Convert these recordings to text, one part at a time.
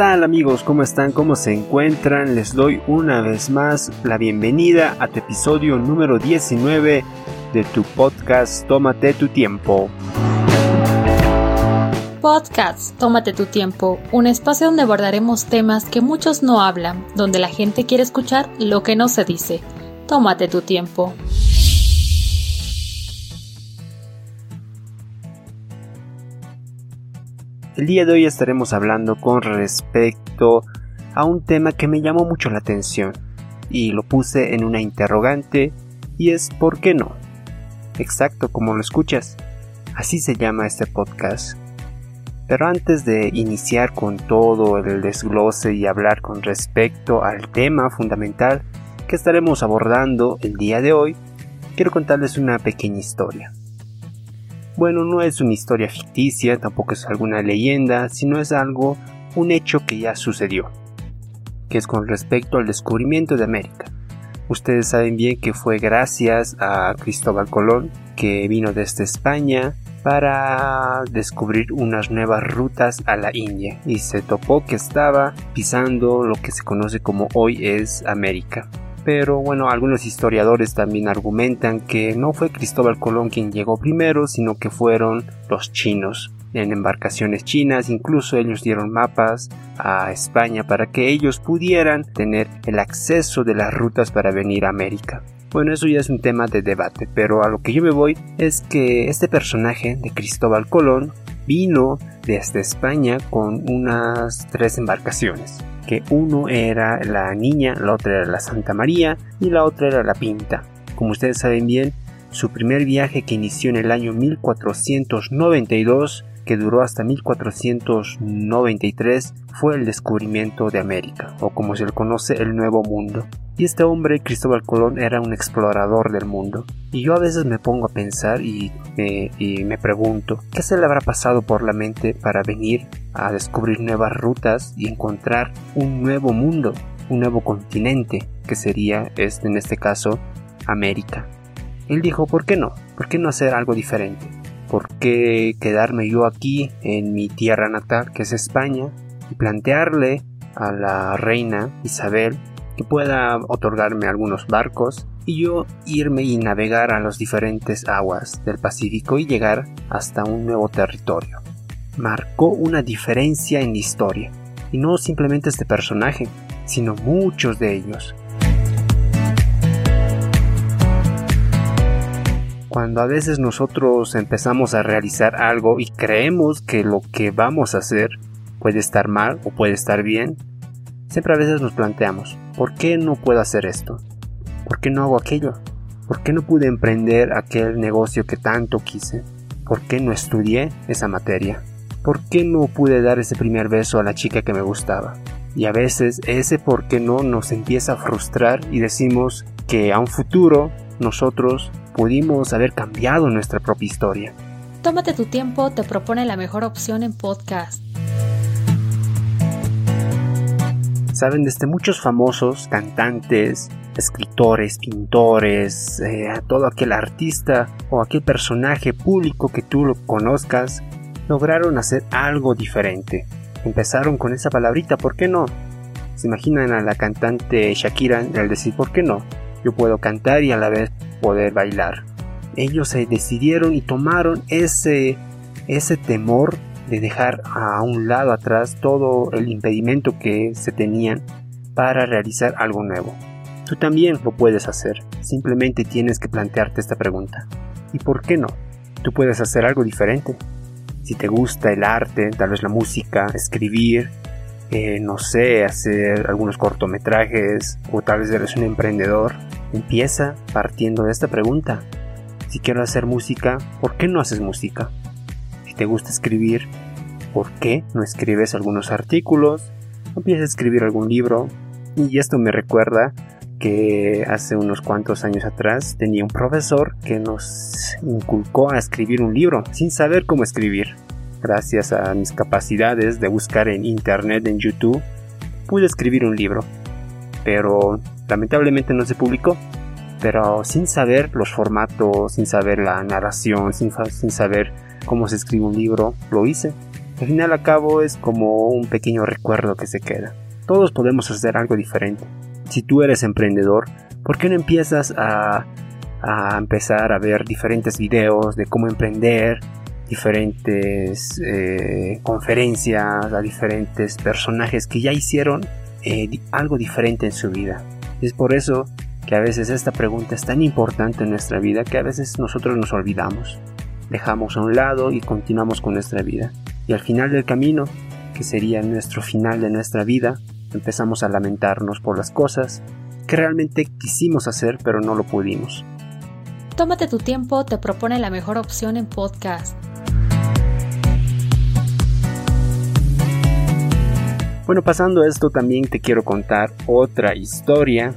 tal amigos? ¿Cómo están? ¿Cómo se encuentran? Les doy una vez más la bienvenida a tu episodio número 19 de tu podcast Tómate tu tiempo. Podcast Tómate tu tiempo, un espacio donde abordaremos temas que muchos no hablan, donde la gente quiere escuchar lo que no se dice. Tómate tu tiempo. El día de hoy estaremos hablando con respecto a un tema que me llamó mucho la atención y lo puse en una interrogante y es ¿por qué no? Exacto como lo escuchas. Así se llama este podcast. Pero antes de iniciar con todo el desglose y hablar con respecto al tema fundamental que estaremos abordando el día de hoy, quiero contarles una pequeña historia. Bueno, no es una historia ficticia, tampoco es alguna leyenda, sino es algo, un hecho que ya sucedió, que es con respecto al descubrimiento de América. Ustedes saben bien que fue gracias a Cristóbal Colón, que vino desde España para descubrir unas nuevas rutas a la India y se topó que estaba pisando lo que se conoce como hoy es América. Pero bueno, algunos historiadores también argumentan que no fue Cristóbal Colón quien llegó primero, sino que fueron los chinos en embarcaciones chinas, incluso ellos dieron mapas a España para que ellos pudieran tener el acceso de las rutas para venir a América. Bueno, eso ya es un tema de debate, pero a lo que yo me voy es que este personaje de Cristóbal Colón vino desde España con unas tres embarcaciones, que uno era la niña, la otra era la Santa María y la otra era la Pinta. Como ustedes saben bien, su primer viaje que inició en el año 1492 que duró hasta 1493 fue el descubrimiento de América, o como se le conoce el Nuevo Mundo. Y este hombre, Cristóbal Colón, era un explorador del mundo. Y yo a veces me pongo a pensar y, y me pregunto, ¿qué se le habrá pasado por la mente para venir a descubrir nuevas rutas y encontrar un nuevo mundo, un nuevo continente, que sería, este, en este caso, América? Él dijo, ¿por qué no? ¿Por qué no hacer algo diferente? ¿Por qué quedarme yo aquí en mi tierra natal, que es España, y plantearle a la reina Isabel que pueda otorgarme algunos barcos y yo irme y navegar a las diferentes aguas del Pacífico y llegar hasta un nuevo territorio? Marcó una diferencia en la historia, y no simplemente este personaje, sino muchos de ellos. Cuando a veces nosotros empezamos a realizar algo y creemos que lo que vamos a hacer puede estar mal o puede estar bien, siempre a veces nos planteamos, ¿por qué no puedo hacer esto? ¿Por qué no hago aquello? ¿Por qué no pude emprender aquel negocio que tanto quise? ¿Por qué no estudié esa materia? ¿Por qué no pude dar ese primer beso a la chica que me gustaba? Y a veces ese por qué no nos empieza a frustrar y decimos que a un futuro nosotros pudimos haber cambiado nuestra propia historia. Tómate tu tiempo, te propone la mejor opción en podcast. Saben, desde muchos famosos cantantes, escritores, pintores, eh, todo aquel artista o aquel personaje público que tú lo conozcas, lograron hacer algo diferente. Empezaron con esa palabrita, ¿por qué no? Se imaginan a la cantante Shakira al decir, ¿por qué no? Yo puedo cantar y a la vez poder bailar. Ellos se decidieron y tomaron ese, ese temor de dejar a un lado atrás todo el impedimento que se tenían para realizar algo nuevo. Tú también lo puedes hacer, simplemente tienes que plantearte esta pregunta. ¿Y por qué no? Tú puedes hacer algo diferente. Si te gusta el arte, tal vez la música, escribir, eh, no sé, hacer algunos cortometrajes o tal vez eres un emprendedor, Empieza partiendo de esta pregunta. Si quiero hacer música, ¿por qué no haces música? Si te gusta escribir, ¿por qué no escribes algunos artículos? Empieza a escribir algún libro. Y esto me recuerda que hace unos cuantos años atrás tenía un profesor que nos inculcó a escribir un libro sin saber cómo escribir. gracias a mis capacidades de buscar en internet, en YouTube, pude escribir un libro. Pero lamentablemente no se publicó. Pero sin saber los formatos, sin saber la narración, sin, sin saber cómo se escribe un libro, lo hice. Al final a cabo es como un pequeño recuerdo que se queda. Todos podemos hacer algo diferente. Si tú eres emprendedor, ¿por qué no empiezas a, a empezar a ver diferentes videos de cómo emprender, diferentes eh, conferencias, a diferentes personajes que ya hicieron eh, algo diferente en su vida? Es por eso que a veces esta pregunta es tan importante en nuestra vida que a veces nosotros nos olvidamos. Dejamos a un lado y continuamos con nuestra vida. Y al final del camino, que sería nuestro final de nuestra vida, empezamos a lamentarnos por las cosas que realmente quisimos hacer pero no lo pudimos. Tómate tu tiempo te propone la mejor opción en podcast. Bueno, pasando a esto también te quiero contar otra historia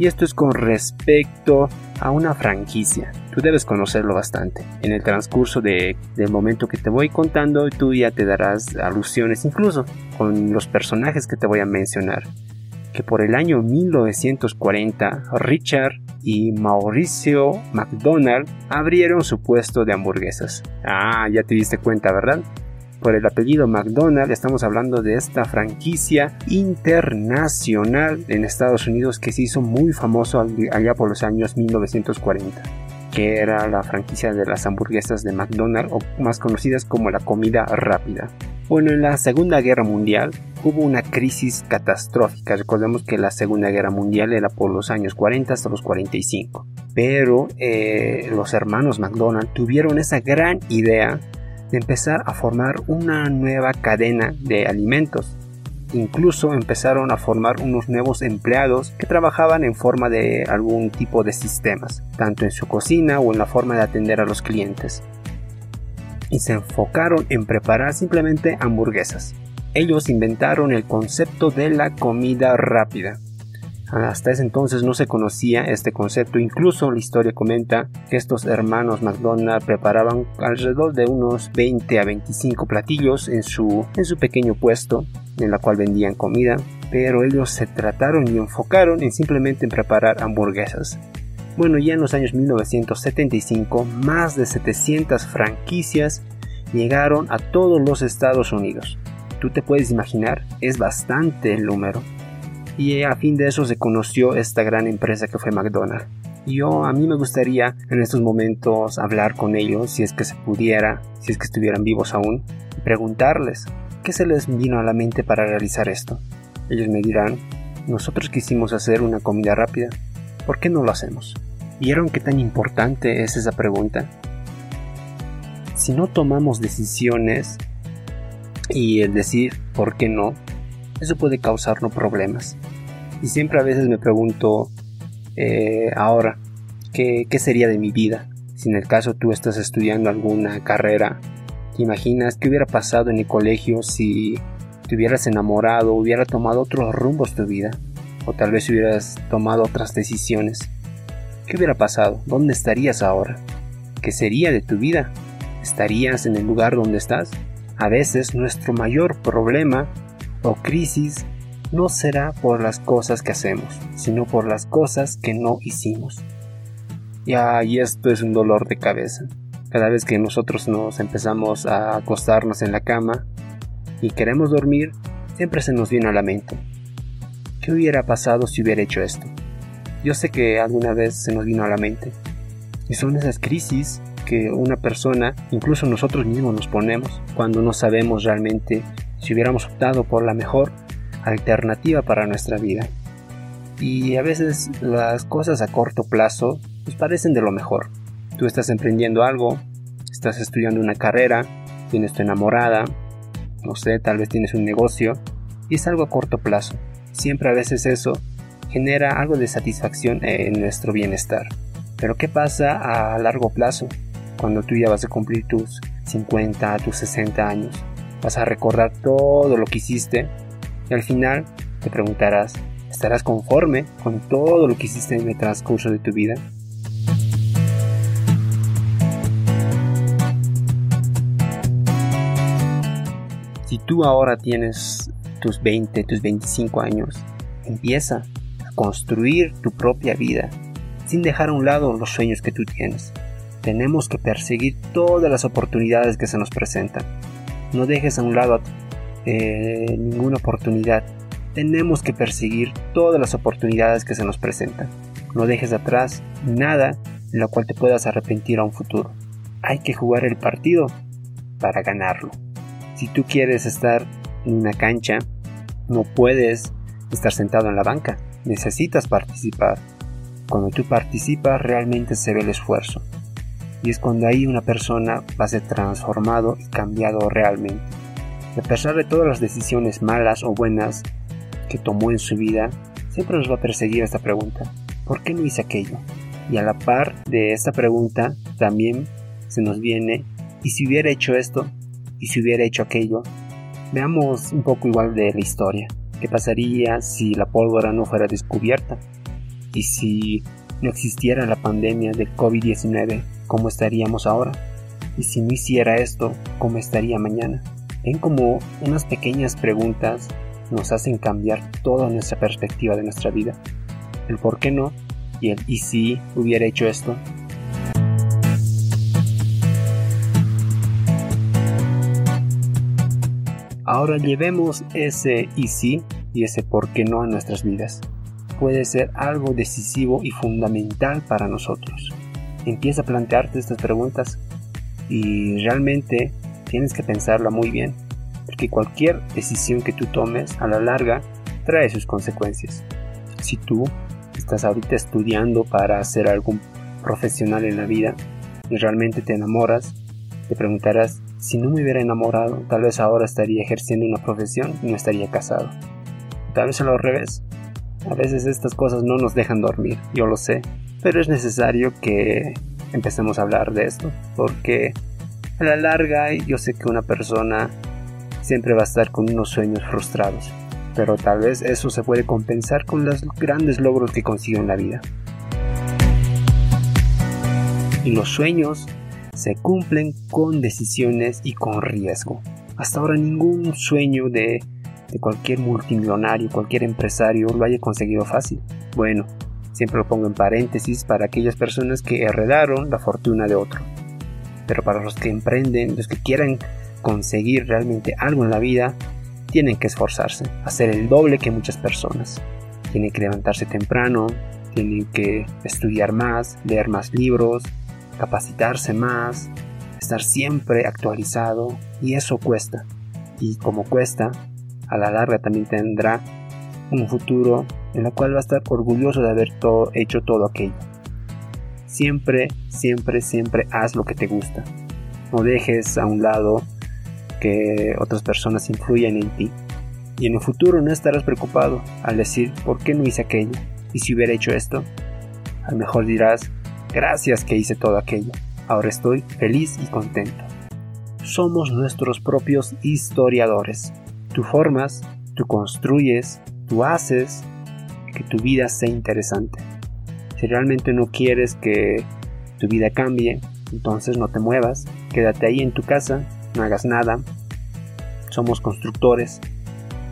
y esto es con respecto a una franquicia. Tú debes conocerlo bastante. En el transcurso de, del momento que te voy contando, tú ya te darás alusiones incluso con los personajes que te voy a mencionar. Que por el año 1940, Richard y Mauricio McDonald abrieron su puesto de hamburguesas. Ah, ya te diste cuenta, ¿verdad? Por el apellido McDonald, estamos hablando de esta franquicia internacional en Estados Unidos que se hizo muy famoso allá por los años 1940 que era la franquicia de las hamburguesas de McDonald's o más conocidas como la comida rápida. Bueno, en la Segunda Guerra Mundial hubo una crisis catastrófica. Recordemos que la Segunda Guerra Mundial era por los años 40 hasta los 45. Pero eh, los hermanos McDonald tuvieron esa gran idea de empezar a formar una nueva cadena de alimentos. Incluso empezaron a formar unos nuevos empleados que trabajaban en forma de algún tipo de sistemas, tanto en su cocina o en la forma de atender a los clientes. Y se enfocaron en preparar simplemente hamburguesas. Ellos inventaron el concepto de la comida rápida, hasta ese entonces no se conocía este concepto, incluso la historia comenta que estos hermanos McDonald preparaban alrededor de unos 20 a 25 platillos en su, en su pequeño puesto en la cual vendían comida, pero ellos se trataron y enfocaron en simplemente en preparar hamburguesas. Bueno, ya en los años 1975 más de 700 franquicias llegaron a todos los Estados Unidos. Tú te puedes imaginar, es bastante el número y a fin de eso se conoció esta gran empresa que fue McDonald's. Yo a mí me gustaría en estos momentos hablar con ellos si es que se pudiera, si es que estuvieran vivos aún, y preguntarles qué se les vino a la mente para realizar esto. Ellos me dirán, nosotros quisimos hacer una comida rápida, ¿por qué no lo hacemos? ¿Vieron qué tan importante es esa pregunta? Si no tomamos decisiones y el decir por qué no, eso puede causarnos problemas. Y siempre a veces me pregunto, eh, ahora, ¿qué, ¿qué sería de mi vida? Si en el caso tú estás estudiando alguna carrera, ¿te imaginas qué hubiera pasado en el colegio si te hubieras enamorado, hubiera tomado otros rumbos tu vida? O tal vez hubieras tomado otras decisiones. ¿Qué hubiera pasado? ¿Dónde estarías ahora? ¿Qué sería de tu vida? ¿Estarías en el lugar donde estás? A veces nuestro mayor problema o crisis no será por las cosas que hacemos, sino por las cosas que no hicimos. Y, esto es un dolor de cabeza. Cada vez que nosotros nos empezamos a acostarnos en la cama y queremos dormir, siempre se nos viene a la mente. ¿Qué hubiera pasado si hubiera hecho esto? Yo sé que alguna vez se nos vino a la mente. Y son esas crisis que una persona, incluso nosotros mismos nos ponemos cuando no sabemos realmente si hubiéramos optado por la mejor alternativa para nuestra vida. Y a veces las cosas a corto plazo pues parecen de lo mejor. Tú estás emprendiendo algo, estás estudiando una carrera, tienes tu enamorada, no sé, tal vez tienes un negocio y es algo a corto plazo. Siempre a veces eso genera algo de satisfacción en nuestro bienestar. Pero ¿qué pasa a largo plazo? Cuando tú ya vas a cumplir tus 50, tus 60 años vas a recordar todo lo que hiciste al final te preguntarás, ¿estarás conforme con todo lo que hiciste en el transcurso de tu vida? Si tú ahora tienes tus 20, tus 25 años, empieza a construir tu propia vida sin dejar a un lado los sueños que tú tienes. Tenemos que perseguir todas las oportunidades que se nos presentan. No dejes a un lado eh, ninguna oportunidad. Tenemos que perseguir todas las oportunidades que se nos presentan. No dejes atrás nada en lo cual te puedas arrepentir a un futuro. Hay que jugar el partido para ganarlo. Si tú quieres estar en una cancha, no puedes estar sentado en la banca. Necesitas participar. Cuando tú participas realmente se ve el esfuerzo. Y es cuando ahí una persona va a ser transformado y cambiado realmente. A pesar de todas las decisiones malas o buenas que tomó en su vida, siempre nos va a perseguir esta pregunta. ¿Por qué no hice aquello? Y a la par de esta pregunta también se nos viene, ¿y si hubiera hecho esto? ¿Y si hubiera hecho aquello? Veamos un poco igual de la historia. ¿Qué pasaría si la pólvora no fuera descubierta? ¿Y si no existiera la pandemia del COVID-19? ¿Cómo estaríamos ahora? ¿Y si no hiciera esto? ¿Cómo estaría mañana? Ven como unas pequeñas preguntas nos hacen cambiar toda nuestra perspectiva de nuestra vida. El por qué no y el y si hubiera hecho esto. Ahora llevemos ese y si y ese por qué no a nuestras vidas. Puede ser algo decisivo y fundamental para nosotros. Empieza a plantearte estas preguntas y realmente tienes que pensarla muy bien, porque cualquier decisión que tú tomes a la larga trae sus consecuencias. Si tú estás ahorita estudiando para ser algún profesional en la vida y realmente te enamoras, te preguntarás, si no me hubiera enamorado, tal vez ahora estaría ejerciendo una profesión y no estaría casado. Tal vez a lo revés. A veces estas cosas no nos dejan dormir, yo lo sé, pero es necesario que empecemos a hablar de esto, porque a la larga yo sé que una persona siempre va a estar con unos sueños frustrados, pero tal vez eso se puede compensar con los grandes logros que consigue en la vida. Y los sueños se cumplen con decisiones y con riesgo. Hasta ahora ningún sueño de, de cualquier multimillonario, cualquier empresario lo haya conseguido fácil. Bueno, siempre lo pongo en paréntesis para aquellas personas que heredaron la fortuna de otro. Pero para los que emprenden, los que quieren conseguir realmente algo en la vida, tienen que esforzarse, hacer el doble que muchas personas. Tienen que levantarse temprano, tienen que estudiar más, leer más libros, capacitarse más, estar siempre actualizado y eso cuesta. Y como cuesta, a la larga también tendrá un futuro en el cual va a estar orgulloso de haber hecho todo aquello. Siempre, siempre, siempre haz lo que te gusta. No dejes a un lado que otras personas influyan en ti. Y en el futuro no estarás preocupado al decir, ¿por qué no hice aquello? ¿Y si hubiera hecho esto? A lo mejor dirás, gracias que hice todo aquello. Ahora estoy feliz y contento. Somos nuestros propios historiadores. Tú formas, tú construyes, tú haces que tu vida sea interesante. Si realmente no quieres que tu vida cambie, entonces no te muevas, quédate ahí en tu casa, no hagas nada. Somos constructores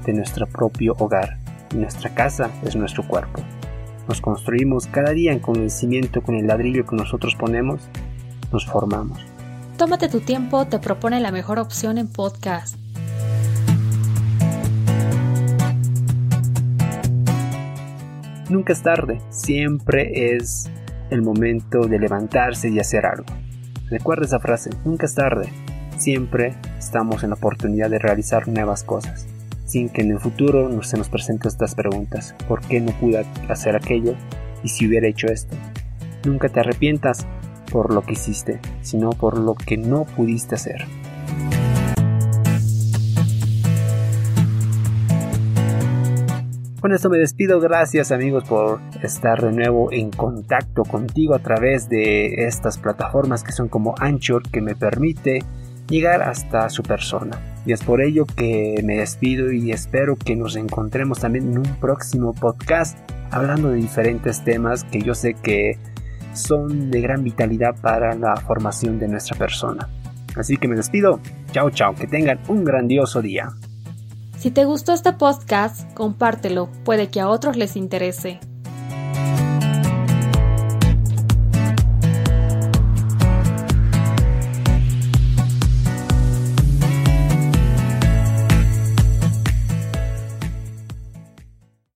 de nuestro propio hogar. Nuestra casa es nuestro cuerpo. Nos construimos cada día en conocimiento con el ladrillo que nosotros ponemos, nos formamos. Tómate tu tiempo, te propone la mejor opción en podcast. Nunca es tarde, siempre es el momento de levantarse y hacer algo. Recuerda esa frase, nunca es tarde, siempre estamos en la oportunidad de realizar nuevas cosas, sin que en el futuro no se nos presenten estas preguntas, ¿por qué no pude hacer aquello? ¿Y si hubiera hecho esto? Nunca te arrepientas por lo que hiciste, sino por lo que no pudiste hacer. Con esto me despido, gracias amigos por estar de nuevo en contacto contigo a través de estas plataformas que son como Anchor que me permite llegar hasta su persona. Y es por ello que me despido y espero que nos encontremos también en un próximo podcast hablando de diferentes temas que yo sé que son de gran vitalidad para la formación de nuestra persona. Así que me despido. Chao, chao. Que tengan un grandioso día. Si te gustó este podcast, compártelo. Puede que a otros les interese.